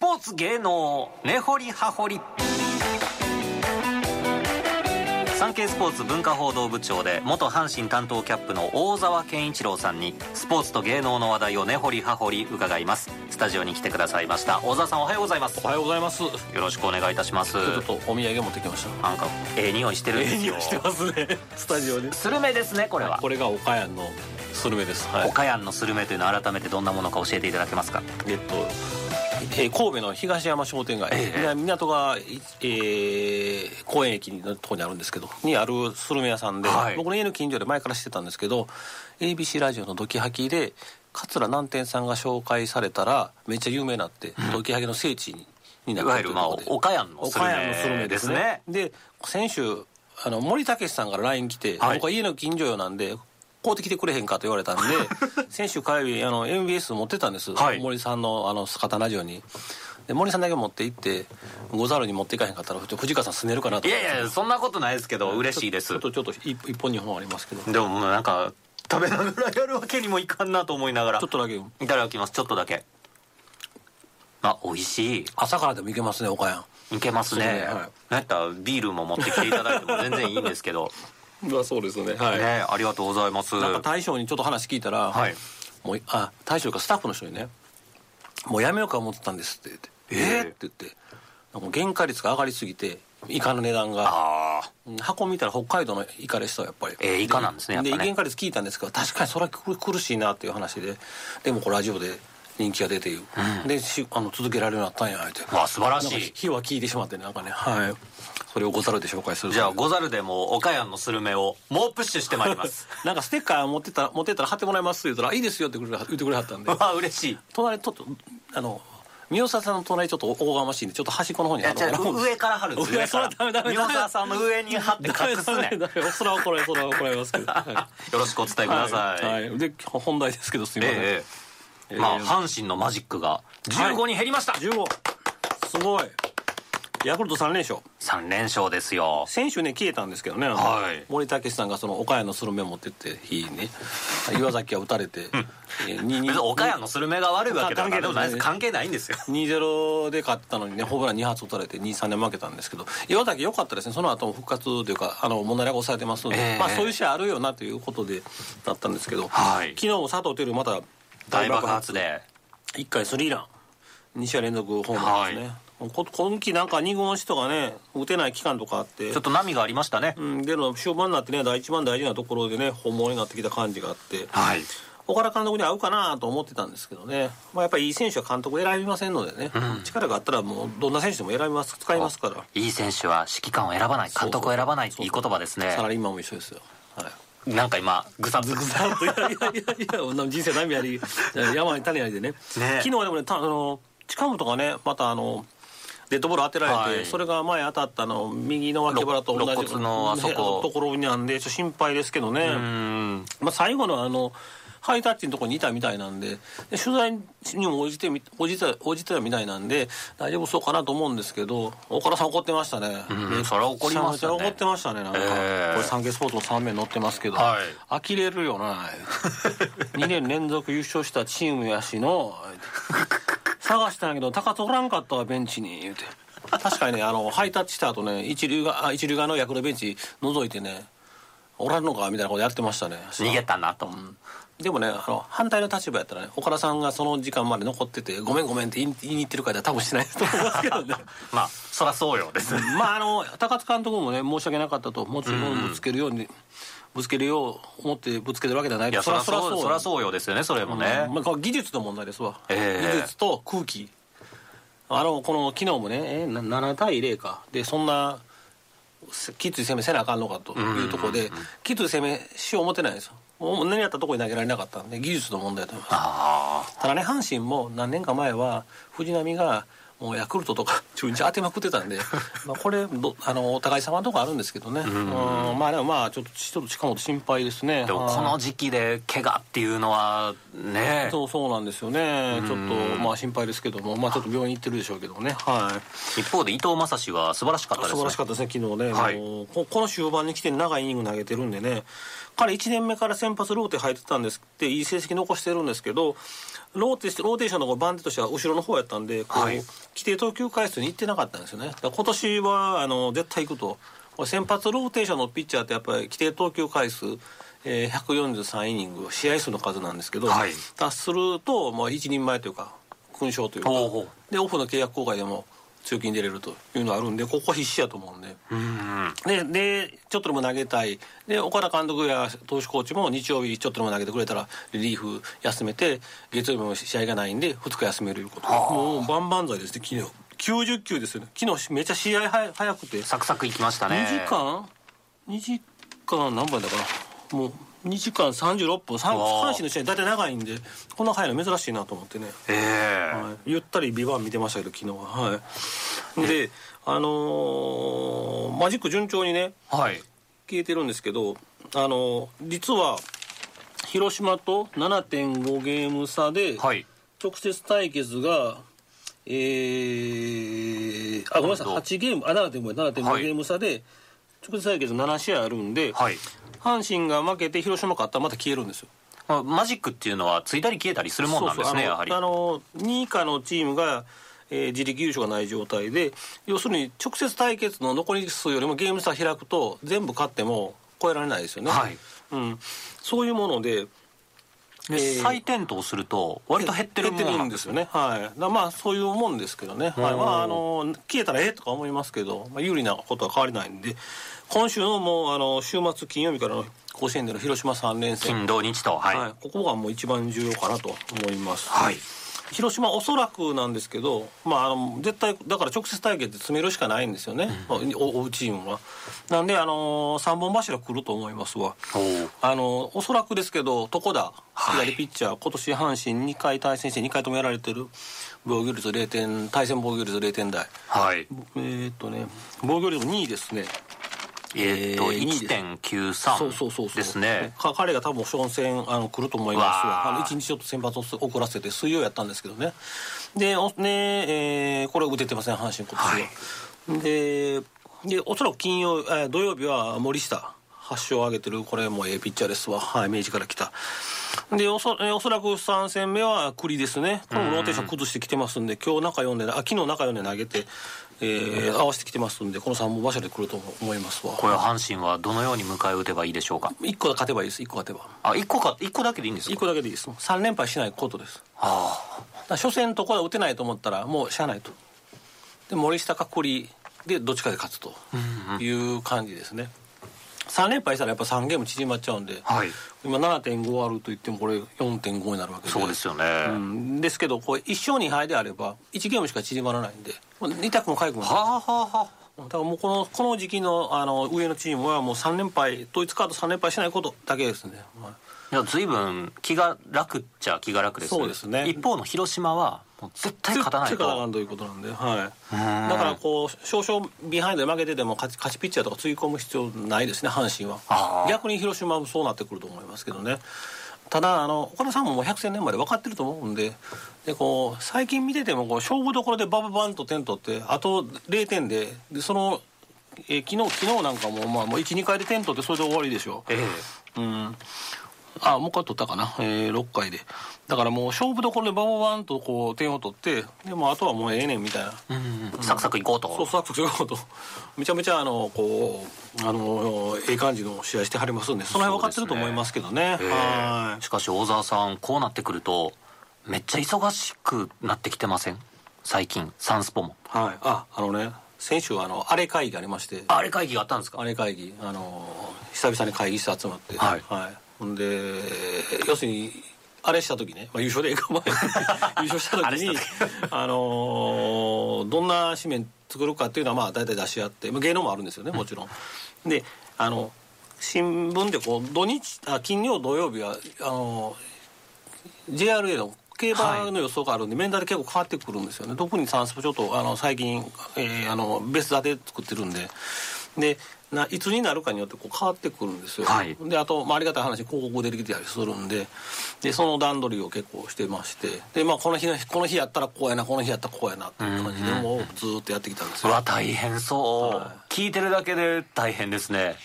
ポーツ芸能根掘り葉掘り。産経スポーツ文化報道部長で元阪神担当キャップの大沢健一郎さんにスポーツと芸能の話題を根掘り葉掘り伺います。スタジオに来てくださいました。大沢さんおはようございます。おはようございます。よろしくお願いいたしますちょっとお土産持ってきましたなんかええ匂いしてるんですよええ匂いしてますねスタジオでスルメですねこれはこれが岡谷のスルメですはい岡山のスルメというのは改めてどんなものか教えていただけますかえっと、えー神戸の東山商店街、ええ。港が、えー公園駅のところにあるんですけどにあるスルメ屋さんで、はい。僕の家の近所で前から知ってたんですけど ABC ラジオの「ドキハキ」で桂南天さんが紹介されたらめっちゃ有名になって、ドキハキの聖地にになったいわゆるまあ岡山のスルメメですすでね。先週あの森武さんから LINE 来て、はい。僕は家の近所よなんで買うてきてくれへんかと言われたんで先週火曜日あの MBS 持ってたんです、はい森さんのあのスカタラジオにで森さんだけ持って行ってござるに持っていかへんかったら藤川さんすねるかなといやいやそんなことないですけど嬉しいですちょっとちょっと一本二本ありますけどでもなんか食べながらやるわけにもいかんなと思いながらちょっとだけいただきますちょっとだけあ美味しい朝からでもいけますね岡山いけますねはいなんやったらビールも持ってきていただいても全然いいんですけど まあそうですね。はい。ねありがとうございます。なんか大将にちょっと話聞いたら、はい。もうあ大将かスタッフの人にね「もうやめようか思ってたんです」って。言って「えええー？って言って。なんか原価率が上がりすぎてイカの値段が。箱見たら北海道のイカでしたやっぱり。ええイカなんですねやっぱね。で原価率聞いたんですけど確かにそれは苦苦しいなっていう話で。でもこれラジオで人気が出ていう、でしあの続けられるようになったんやって。わ素晴らしい。火は聞いてしまってねなんかね。はい。それをござるで紹介する。じゃあござるでも岡山のスルメを猛プッシュしてまいります。なんかステッカー持ってたら持ってったら貼ってもらいますって言ったら「いいですよ」って言ってくれはったんで。わ あ嬉しい。隣ちょっとあの三好さんの隣ちょっと大がましいんでちょっと端っこの方に貼ろう上から貼るんです上 上から三沢さんの上に貼って隠すね。それは怒られそれは怒られますけど、はよろしくお伝えください、はい。はい。で本題ですけどすみません、ええまあ阪神のマジックが15に減りました、15すごい。ヤクルト3連勝。3連勝ですよ。先週ね消えたんですけどね、はい。森武さんがその岡山のスルメ持ってって日にね。岩崎が打たれて、えーにに別に岡山のスルメが悪いわけでは関係ないでもないです。関係ないんですよ。2-0で勝ったのにねホームラン2発打たれて2-3で負けたんですけど岩崎良かったですね。その後も復活というかあの問題なく抑えてますので、ええ。まあ、そういう試合あるよなということでだったんですけど、はい。昨日も佐藤輝また大爆発で。1回スリーラン。2試合連続ホームランですね、こ今季なんか2軍押しとかね打てない期間とかあって。ちょっと波がありましたね、うん、でも終盤になってね第一番大事なところでね本物になってきた感じがあって。はい。岡田監督に合うかなと思ってたんですけどね、まあ、やっぱりいい選手は監督選びませんのでね、力があったらもうどんな選手でも選びます。使いますから。いい選手は指揮官を選ばない監督を選ばないそういい言葉ですね。サラリーマンも一緒ですよ。はいなんか今ぐさぐさ。っと。いやいやいやいや人生波あり。山に谷ありでね。昨日はでもねたあの近本がねまたあのデッドボール当てられて、はい。それが前当たったの右の脇腹と同じのあそこ。ところなんでちょっと心配ですけどね、うん。まあ、最後のあのハイタッチのところにいたみたいなんでで取材にも応じてみ応じて応じてたみたいなんで大丈夫そうかなと思うんですけど岡田さん怒ってましたね、うん。それは怒りますよね。怒ってましたね。なんか、ええこれサンケイスポーツの3面載ってますけど、はい。呆れるよな2 年連続優勝したチームやしの探したんやけど高津おらんかったわベンチに言うて。確かにねあのハイタッチした後ね一流があ一流側のヤクルトベンチ覗いてねおらんのかみたいなことやってましたね。逃げたなと、でもねあの反対の立場やったらね岡田さんがその時間まで残ってて「ごめんごめん」って言いに行ってるから多分してないと思いますけどね。まあそらそうよですまああの高津監督もね申し訳なかったともちろんぶつけるように、ぶつけるよう思ってぶつけてるわけじゃないいやそらそらそうそそうよですよねそれもね、うん。まあ、技術の問題ですわ、ええ。技術と空気。あのこの昨日もね、えーな7対0か。でそんなせきつい攻めせなあかんのかというところで、きつい攻めしよう思ってないんですよ。もう何やったところに投げられなかったんで技術の問題だと思います。あただね阪神も何年か前は藤浪がもうヤクルトとか中日当てまくってたんで まあこれどあのお互い様のとこあるんですけどね。うん。まあでもまあちょっとちょっと近本心配ですね。あでもこの時期で怪我っていうのはね。そうそうなんですよね。ちょっとまあ心配ですけども。まあちょっと病院行ってるでしょうけどね。はい。一方で伊藤将司は素晴らしかったです素晴らしかったですね昨日ね、はい。もうここの終盤に来て長いイニング投げてるんでね彼1年目から先発ローテ入ってたんですっていい成績残してるんですけどローテローテーションの番手としては後ろの方やったんでこう、はい。規定投球回数に行ってなかったんですよね。今年はあの絶対行くと先発ローテーションのピッチャーってやっぱり規定投球回数えー、143イニング試合数の数なんですけど、はい。達すると、まあ、一人前というか勲章というか。でオフの契約更改でも強気に出れるというのがあるんでここ必死やと思うんで。うん。ででちょっとでも投げたい。で岡田監督や投手コーチも日曜日ちょっとでも投げてくれたらリリーフ休めて月曜日も試合がないんで2日休めるいうこと。もう万々歳ですね昨日。90球ですよね。昨日めっちゃ試合は早くて。サクサクいきましたね。2時間？2時間何番だからもう2時間36分。阪神の試合大体長いんでこんな早いの珍しいなと思ってね、ええ。はい、ゆったり「ビバン見てましたけど昨日は。はい。であのーマジック順調にねはい。消えてるんですけどあのー実は広島と7.5ゲーム差ではい。直接対決がえー、あごめんなさい今度8ゲームあ7.5 7.5はい。ゲーム差で直接対決7試合あるんで、はい阪神が負けて広島勝ったらまた消えるんですよ。まあマジックっていうのはついたり消えたりするもんなんですねそうそう。やはり。あのあの2位以下のチームが、えー自力優勝がない状態で要するに直接対決の残り数よりもゲーム差開くと全部勝っても超えられないですよね、はい。うん、そういうものででえー再点灯すると割と減ってるもん減ってるなんんですすよね。はい。まあそういうもんですけどね、はい。まあ、あの消えたらええとか思いますけど、まあ、有利なことは変わりないんで今週のもうあの週末金曜日からの甲子園での広島3連戦。金土日とはい、はい、ここがもう一番重要かなと思います、はい広島おそらくなんですけど、まあ、あの絶対だから直接対決で詰めるしかないんですよね、まあお追うチームは。なんで、あの3本柱来ると思いますわ。あのおそらくですけど床田はい。左ピッチャー、今年阪神2回対戦して2回ともやられてる防御率0点対戦防御率0点台。はい。えーっとね防御率2位ですねえーっと、えー2です。1.93そうそうそうそう。ですね。か彼が多分初戦あの来ると思いますああの1日ちょっと先発を遅らせて水曜やったんですけどね。でおね、えーこれ打ててません阪神今年は、ででおそらく金曜、えー土曜日は森下8勝を挙げてるこれもええピッチャーですわ。はい明治から来た。でおそ,、えーおそらく3戦目は栗ですね。これもローテーション崩してきてますんで今日中4であ昨日中4で投げて、えー合わせてきてますんでこの3本柱で来ると思いますわ。これは阪神はどのように迎え撃てばいいでしょうか？1個勝てばいいです。1個勝てば。あ一個か一個だけでいいんです1か個だけでいいです。3連敗しないことです。あだから初戦とこれ打てないと思ったらもうしゃあないと。で森下か栗でどっちかで勝つという感じですね、3連敗したらやっぱ3ゲーム縮まっちゃうんで、あはい。今7.5あると言ってもこれ4.5になるわけで。そうですよね、うん。ですけどこれ1勝2敗であれば1ゲームしか縮まらないんでもう痛くも痒くもないはあはあはあ。だからもうこのこの時期のあの上のチームはもう3連敗統一カード3連敗しないことだけですね、はいいや随分気が楽っちゃ気が楽です。そうですね。一方の広島はもう絶対勝たない絶対勝たなとんということなんで、はい、うんだからこう少々ビハインドで負けてても勝ち勝ちピッチャーとかつぎ込む必要ないですね阪神は。逆に広島もそうなってくると思いますけどね。ただあの岡田さんももう百戦年まで分かってると思うんででこう最近見ててもこう勝負どころでバババンと点取ってあと0点ででその、えー昨日昨日なんかもまあもう12回で点取ってそれで終わりでしょ。ええ。うんあもう一回取ったかな、えー、6回で。だからもう勝負どころでバババンとこう点を取ってでもあとはもうええねんみたいな。うんうんサクサクいこうと。そうそうそういうこと。めちゃめちゃあのこうあのええ感じの試合してはりますんでその辺分かってると思いますけどね。ええはい。しかし大沢さんこうなってくるとめっちゃ忙しくなってきてません？最近サンスポも。はい。ああのね先週あのあれ会議がありまして。あれ会議があったんですか？あれ会議あの久々に会議室集まって。はいほんで要するにあれした時ね、まあ、優勝でええか前。優勝した時にあのーどんな紙面作るかっていうのはまあ大体出し合って、まあ、芸能もあるんですよねもちろん。であの新聞でこう土日あ金曜土曜日はあの JRA の競馬の予想があるんで、面談で結構変わってくるんですよね。特にサンスポちょっとあの最近、えーあの別座で作ってるんででないつになるかによってこう変わってくるんですよ、はい。であと、まあ、ありがたい話広告出てきたりするんで。でその段取りを結構してまして。で、まあ、この日のこの日やったらこうやなこの日やったらこうやなっていう感じでもうずーっとやってきたんですよ。うわ大変そう、は聞いてるだけで大変ですね。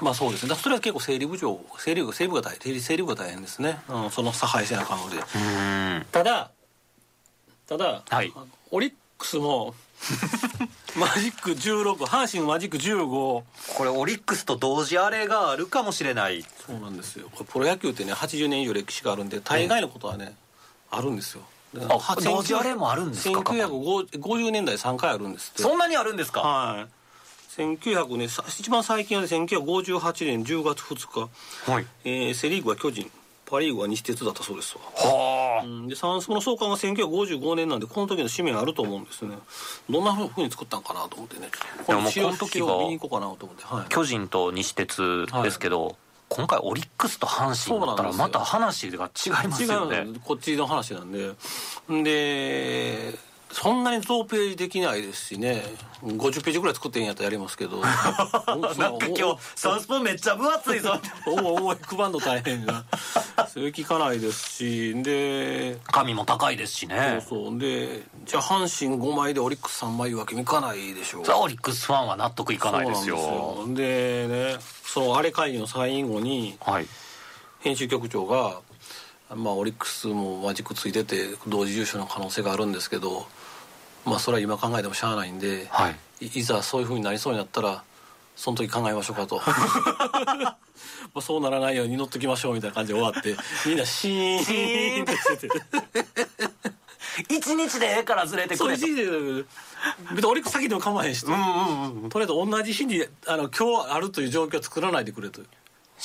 まあそうですね。それは結構整理部長整理部整理部が大変整理部が大変ですね、うん、その差配せなあかんので。うん。ただただ、はい。オリックスも マジック16阪神マジック15これオリックスと同時あれがあるかもしれない。そうなんですよ。これプロ野球ってね80年以上歴史があるんで大概のことはね、あるんですよ。あ同時あれもあるんですか1950年代3回あるんですって。そんなにあるんですか？はい。1900年一番最近は、ね、1958年10月2日、はい。えー、セ・リーグは巨人。パ・リーグは西鉄だったそうですわ。はあ、うん、でその創刊が1955年なんでこの時の紙面あると思うんですね。どんなふうに作ったんかなと思ってね。このこの時が見に行こうかなと思って、はい、巨人と西鉄ですけど、はい。今回オリックスと阪神だったらまた話が違いますよね。こっちの話なんで。でそんなに増ページできないですしね。50ページぐらい作ってんやったらやりますけど。なんか今日サウスポーめっちゃ分厚いぞ。おい配んの大変なそれ聞かないですしで紙も高いですしねそうそうでじゃあ阪神5枚でオリックス3枚いうわけにいかないでしょうオリックスファンは納得いかないですよでねそのあれ会議のサイン後に、はい、編集局長がまあ、オリックスもマジックついてて同時優勝の可能性があるんですけどまあそれは今考えてもしゃあないんで、はい、いざそういうふうになりそうになったらその時考えましょうかと。まあそうならないように乗っときましょうみたいな感じで終わってみんなシーンってしてて。一日でええからずれてくれと。そう一日で別にオリックス先でも構わへんしと、うんうんうん、とりあえず同じ日にあの今日あるという状況を作らないでくれと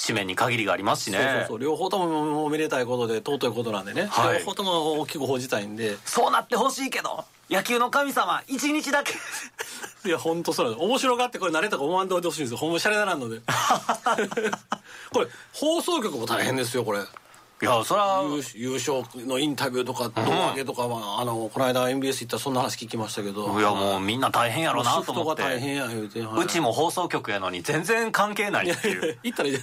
紙面に限りがありますしね。そうそうそう。両方ともめでたいことで尊いことなんでね、はい、両方とも大きく報じたいんで。そうなってほしいけど野球の神様一日だけ。いや本当そうなん面白がってこれ慣れたか思わんでおいてほしいんですよ。ほんまシャレならんので。これ放送局も大変ですよこれ。いやそれは優勝のインタビューとか胴上げとかは、あのこの間 MBS 行ったらそんな話聞きましたけど。いやもうみんな大変やろうなと思って。大変や言うちも放送局やのに全然関係ないっていう。行ったらいい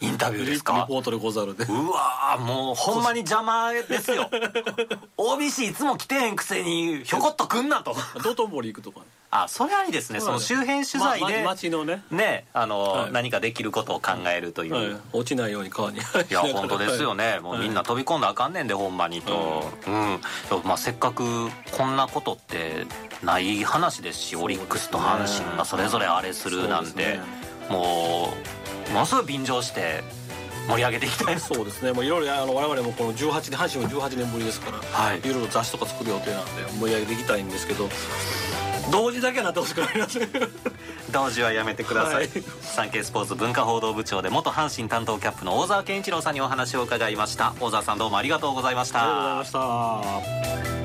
インタビューですか？リポートでござるでうわもうほんまに邪魔ですよ OBC いつも来てへんくせにひょこっと来んなと。道頓堀行くとかね。あそれはいいですね。その周辺取材で、ま、町のね。ねあの、はい、何かできることを考えるという、はい、落ちないように川にいや本当ですよね。もうみんな飛び込んだらあかんねんでほんまに。と、うん、まあ、せっかくこんなことってない話ですしオリックスと阪神がそれぞれあれするなんて、ね、もうものすごい便乗して盛り上げていきたいそうですね。もういろいろあの我々もこの18年阪神も18年ぶりですから、はい、いろいろ雑誌とか作る予定なんで盛り上げていきたいんですけど同時だけはなってほしくなります同時はやめてください、はい、サンケイスポーツ文化報道部長で元阪神担当キャップの大沢健一郎さんにお話を伺いました。大沢さんどうもありがとうございました。ありがとうございました